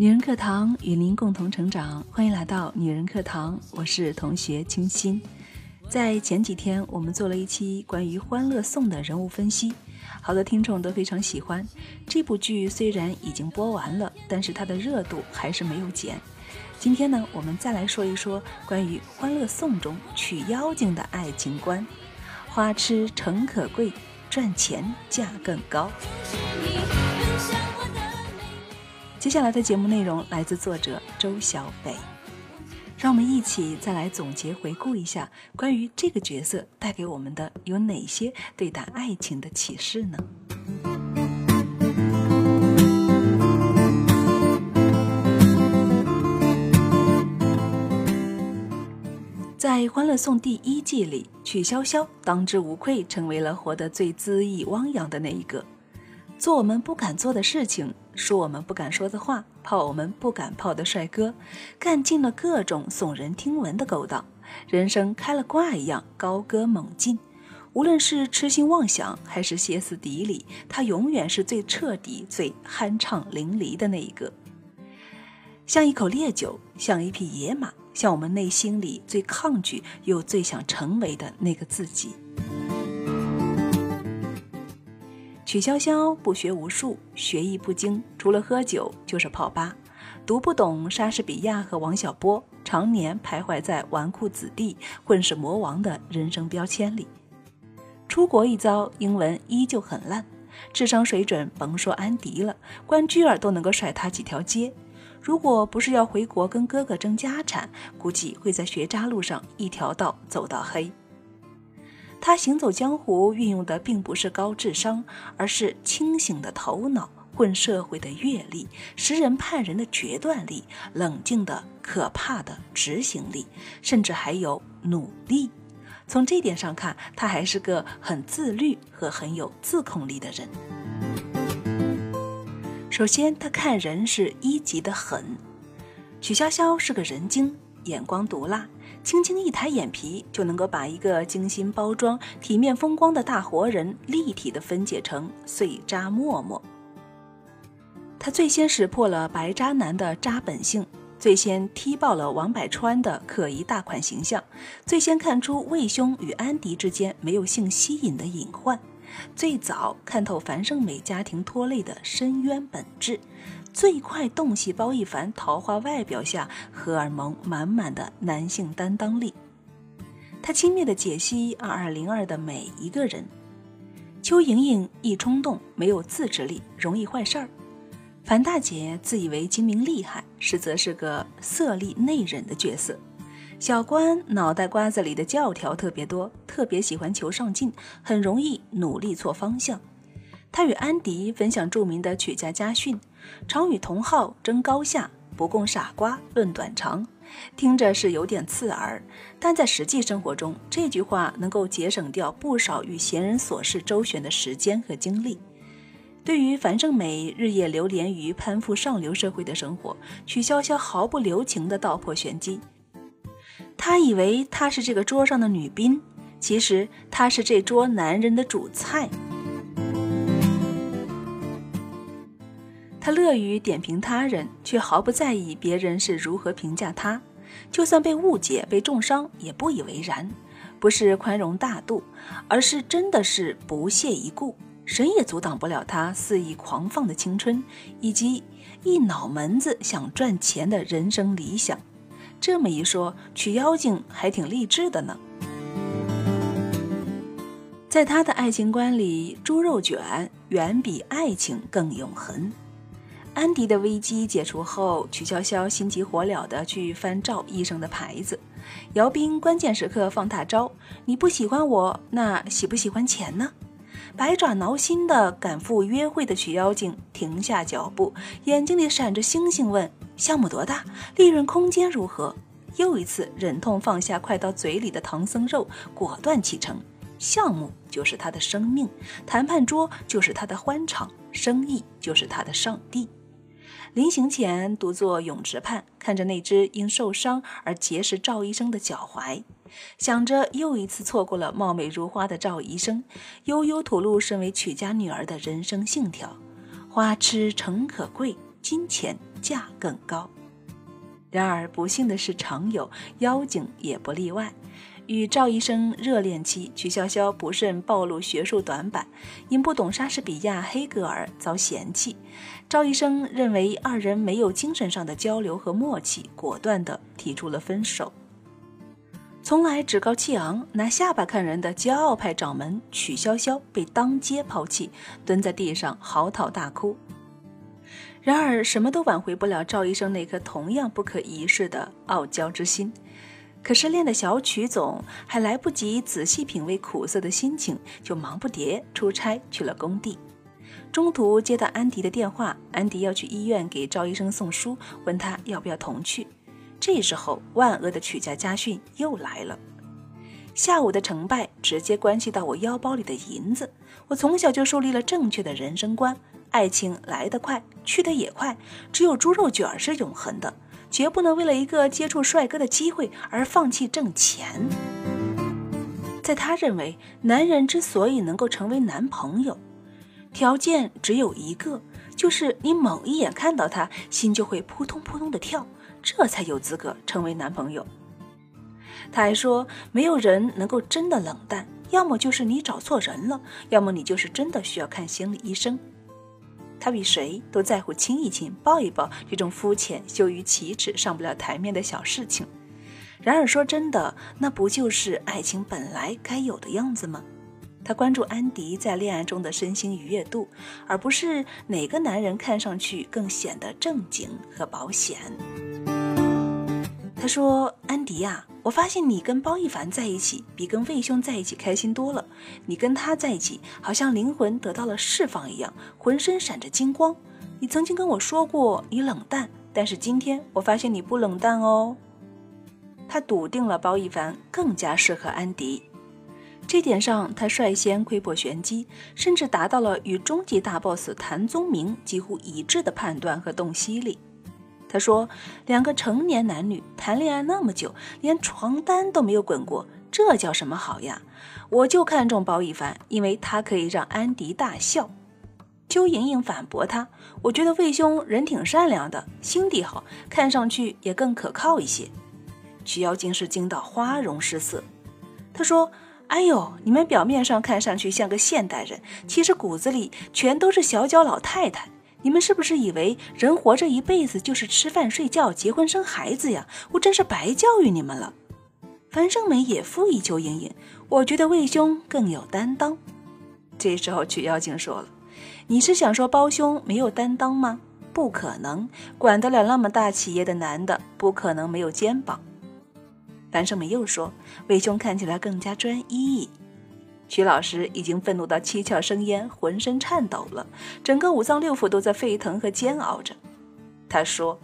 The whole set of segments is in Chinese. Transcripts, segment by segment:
女人课堂与您共同成长，欢迎来到女人课堂，我是同学清新。在前几天，我们做了一期关于《欢乐颂》的人物分析，好多听众都非常喜欢。这部剧虽然已经播完了，但是它的热度还是没有减。今天呢，我们再来说一说关于《欢乐颂》中娶妖精的爱情观：花痴诚可贵，赚钱价更高。接下来的节目内容来自作者周小北，让我们一起再来总结回顾一下关于这个角色带给我们的有哪些对待爱情的启示呢？在《欢乐颂》第一季里，曲筱绡当之无愧成为了活得最恣意汪洋的那一个，做我们不敢做的事情。说我们不敢说的话，泡我们不敢泡的帅哥，干尽了各种耸人听闻的勾当，人生开了挂一样高歌猛进。无论是痴心妄想还是歇斯底里，他永远是最彻底、最酣畅淋漓的那一个。像一口烈酒，像一匹野马，像我们内心里最抗拒又最想成为的那个自己。曲筱绡不学无术，学艺不精，除了喝酒就是泡吧，读不懂莎士比亚和王小波，常年徘徊在纨绔子弟、混世魔王的人生标签里。出国一遭，英文依旧很烂，智商水准甭说安迪了，关雎尔都能够甩他几条街。如果不是要回国跟哥哥争家产，估计会在学渣路上一条道走到黑。他行走江湖运用的并不是高智商，而是清醒的头脑、混社会的阅历、识人判人的决断力、冷静的可怕的执行力，甚至还有努力。从这点上看，他还是个很自律和很有自控力的人。首先，他看人是一级的狠。曲筱绡是个人精，眼光毒辣。轻轻一抬眼皮，就能够把一个精心包装、体面风光的大活人立体的分解成碎渣沫沫。他最先识破了白渣男的渣本性，最先踢爆了王百川的可疑大款形象，最先看出魏兄与安迪之间没有性吸引的隐患，最早看透樊胜美家庭拖累的深渊本质。最快动细胞一凡桃花外表下荷尔蒙满满的男性担当力，他轻蔑地解析二二零二的每一个人。邱莹莹一冲动，没有自制力，容易坏事儿。樊大姐自以为精明厉害，实则是个色厉内荏的角色。小关脑袋瓜子里的教条特别多，特别喜欢求上进，很容易努力错方向。他与安迪分享著名的曲家家训。常与同好争高下，不共傻瓜论短长，听着是有点刺耳，但在实际生活中，这句话能够节省掉不少与闲人琐事周旋的时间和精力。对于樊胜美日夜流连于攀附上流社会的生活，曲筱绡毫不留情地道破玄机。他以为她是这个桌上的女宾，其实她是这桌男人的主菜。他乐于点评他人，却毫不在意别人是如何评价他。就算被误解、被重伤，也不以为然。不是宽容大度，而是真的是不屑一顾。谁也阻挡不了他肆意狂放的青春，以及一脑门子想赚钱的人生理想。这么一说，娶妖精还挺励志的呢。在他的爱情观里，猪肉卷远比爱情更永恒。安迪的危机解除后，曲筱绡心急火燎地去翻赵医生的牌子。姚斌关键时刻放大招：“你不喜欢我，那喜不喜欢钱呢？”百爪挠心的赶赴约会的曲妖精停下脚步，眼睛里闪着星星，问：“项目多大？利润空间如何？”又一次忍痛放下快到嘴里的唐僧肉，果断启程。项目就是他的生命，谈判桌就是他的欢场，生意就是他的上帝。临行前，独坐泳池畔，看着那只因受伤而结识赵医生的脚踝，想着又一次错过了貌美如花的赵医生，悠悠吐露身为曲家女儿的人生信条：花痴诚可贵，金钱价更高。然而不幸的是，常有妖精也不例外。与赵医生热恋期，曲筱绡不慎暴露学术短板，因不懂莎士比亚、黑格尔遭嫌弃。赵医生认为二人没有精神上的交流和默契，果断地提出了分手。从来趾高气昂、拿下巴看人的骄傲派掌门曲筱绡被当街抛弃，蹲在地上嚎啕大哭。然而，什么都挽回不了赵医生那颗同样不可一世的傲娇之心。可是练的小曲总还来不及仔细品味苦涩的心情，就忙不迭出差去了工地。中途接到安迪的电话，安迪要去医院给赵医生送书，问他要不要同去。这时候，万恶的曲家家训又来了。下午的成败直接关系到我腰包里的银子。我从小就树立了正确的人生观：爱情来得快，去得也快，只有猪肉卷是永恒的。绝不能为了一个接触帅哥的机会而放弃挣钱。在他认为，男人之所以能够成为男朋友，条件只有一个，就是你猛一眼看到他，心就会扑通扑通的跳，这才有资格成为男朋友。他还说，没有人能够真的冷淡，要么就是你找错人了，要么你就是真的需要看心理医生。他比谁都在乎亲一亲、抱一抱这种肤浅、羞于启齿、上不了台面的小事情。然而说真的，那不就是爱情本来该有的样子吗？他关注安迪在恋爱中的身心愉悦度，而不是哪个男人看上去更显得正经和保险。他说：“安迪呀。”我发现你跟包奕凡在一起比跟魏兄在一起开心多了。你跟他在一起，好像灵魂得到了释放一样，浑身闪着金光。你曾经跟我说过你冷淡，但是今天我发现你不冷淡哦。他笃定了包奕凡更加适合安迪，这点上他率先窥破玄机，甚至达到了与终极大 boss 谭宗明几乎一致的判断和洞悉力。他说：“两个成年男女谈恋爱那么久，连床单都没有滚过，这叫什么好呀？我就看中包奕凡，因为他可以让安迪大笑。”邱莹莹反驳他：“我觉得魏兄人挺善良的，心地好，看上去也更可靠一些。”曲妖精是惊到花容失色。他说：“哎呦，你们表面上看上去像个现代人，其实骨子里全都是小脚老太太。”你们是不是以为人活着一辈子就是吃饭、睡觉、结婚、生孩子呀？我真是白教育你们了。樊胜美也附议邱莹莹，我觉得魏兄更有担当。这时候曲妖精说了：“你是想说包兄没有担当吗？不可能，管得了那么大企业的男的，不可能没有肩膀。”樊胜美又说：“魏兄看起来更加专一。”徐老师已经愤怒到七窍生烟，浑身颤抖了，整个五脏六腑都在沸腾和煎熬着。他说：“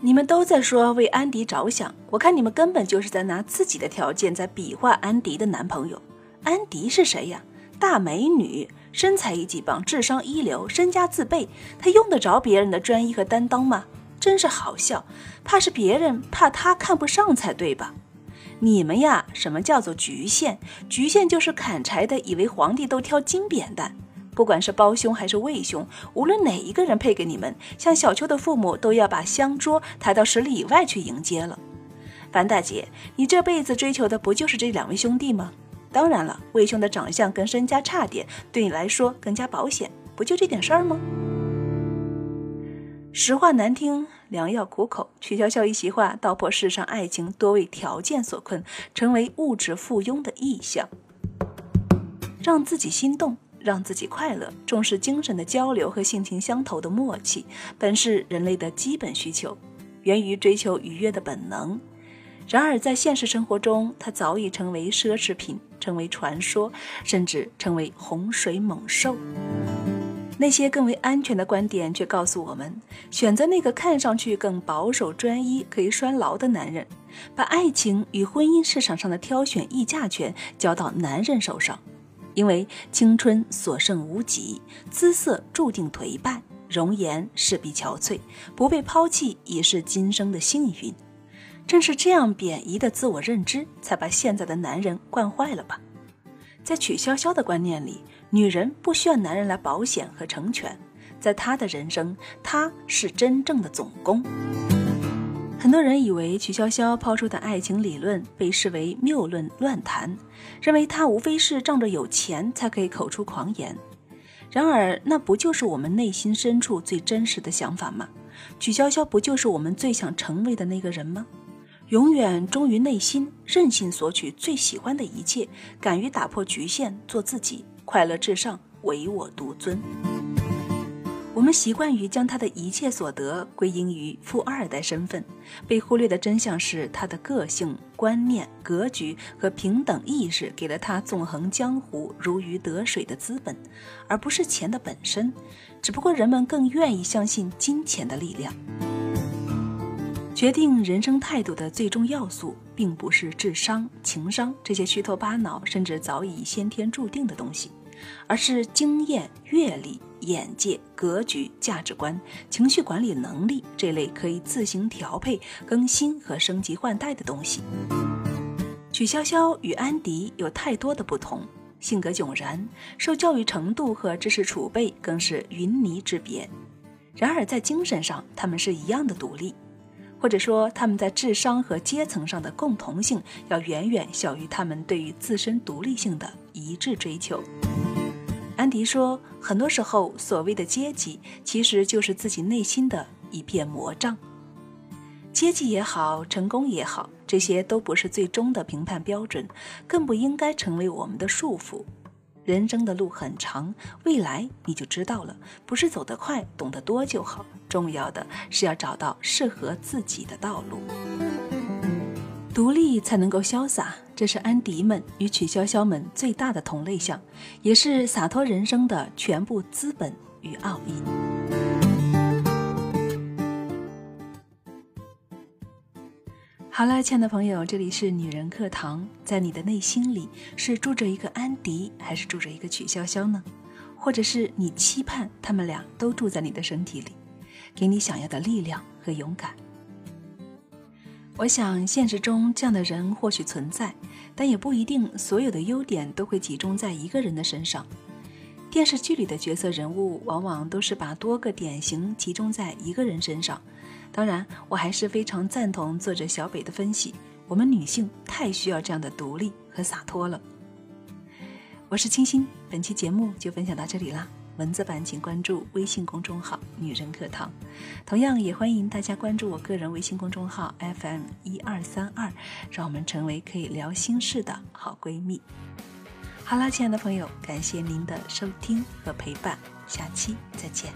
你们都在说为安迪着想，我看你们根本就是在拿自己的条件在比划安迪的男朋友。安迪是谁呀？大美女，身材一级棒，智商一流，身家自备，他用得着别人的专一和担当吗？真是好笑，怕是别人怕他看不上才对吧？”你们呀，什么叫做局限？局限就是砍柴的以为皇帝都挑金扁担。不管是包兄还是魏兄，无论哪一个人配给你们，像小秋的父母都要把香桌抬到十里以外去迎接了。樊大姐，你这辈子追求的不就是这两位兄弟吗？当然了，魏兄的长相跟身家差点，对你来说更加保险，不就这点事儿吗？实话难听，良药苦口。曲筱绡一席话，道破世上爱情多为条件所困，成为物质附庸的意象。让自己心动，让自己快乐，重视精神的交流和性情相投的默契，本是人类的基本需求，源于追求愉悦的本能。然而在现实生活中，它早已成为奢侈品，成为传说，甚至成为洪水猛兽。那些更为安全的观点却告诉我们：选择那个看上去更保守、专一、可以拴牢的男人，把爱情与婚姻市场上的挑选议价权交到男人手上，因为青春所剩无几，姿色注定颓败，容颜势必憔悴，不被抛弃已是今生的幸运。正是这样贬义的自我认知，才把现在的男人惯坏了吧？在曲筱绡的观念里。女人不需要男人来保险和成全，在她的人生，她是真正的总攻。很多人以为曲筱绡抛出的爱情理论被视为谬论乱谈，认为她无非是仗着有钱才可以口出狂言。然而，那不就是我们内心深处最真实的想法吗？曲筱绡不就是我们最想成为的那个人吗？永远忠于内心，任性索取最喜欢的一切，敢于打破局限，做自己，快乐至上，唯我独尊。我们习惯于将他的一切所得归因于富二代身份，被忽略的真相是他的个性、观念、格局和平等意识给了他纵横江湖、如鱼得水的资本，而不是钱的本身。只不过人们更愿意相信金钱的力量。决定人生态度的最终要素，并不是智商、情商这些虚头巴脑甚至早已先天注定的东西，而是经验、阅历。眼界、格局、价值观、情绪管理能力这类可以自行调配、更新和升级换代的东西。曲筱绡与安迪有太多的不同，性格迥然，受教育程度和知识储备更是云泥之别。然而在精神上，他们是一样的独立，或者说他们在智商和阶层上的共同性要远远小于他们对于自身独立性的一致追求。安迪说：“很多时候，所谓的阶级，其实就是自己内心的一片魔障。阶级也好，成功也好，这些都不是最终的评判标准，更不应该成为我们的束缚。人生的路很长，未来你就知道了。不是走得快，懂得多就好，重要的是要找到适合自己的道路。”独立才能够潇洒，这是安迪们与曲筱绡们最大的同类项，也是洒脱人生的全部资本与奥义。好了，亲爱的朋友，这里是女人课堂，在你的内心里是住着一个安迪，还是住着一个曲筱绡呢？或者是你期盼他们俩都住在你的身体里，给你想要的力量和勇敢？我想，现实中这样的人或许存在，但也不一定所有的优点都会集中在一个人的身上。电视剧里的角色人物往往都是把多个典型集中在一个人身上。当然，我还是非常赞同作者小北的分析：我们女性太需要这样的独立和洒脱了。我是清新，本期节目就分享到这里啦。文字版请关注微信公众号“女人课堂”，同样也欢迎大家关注我个人微信公众号 FM 一二三二，让我们成为可以聊心事的好闺蜜。好啦，亲爱的朋友，感谢您的收听和陪伴，下期再见。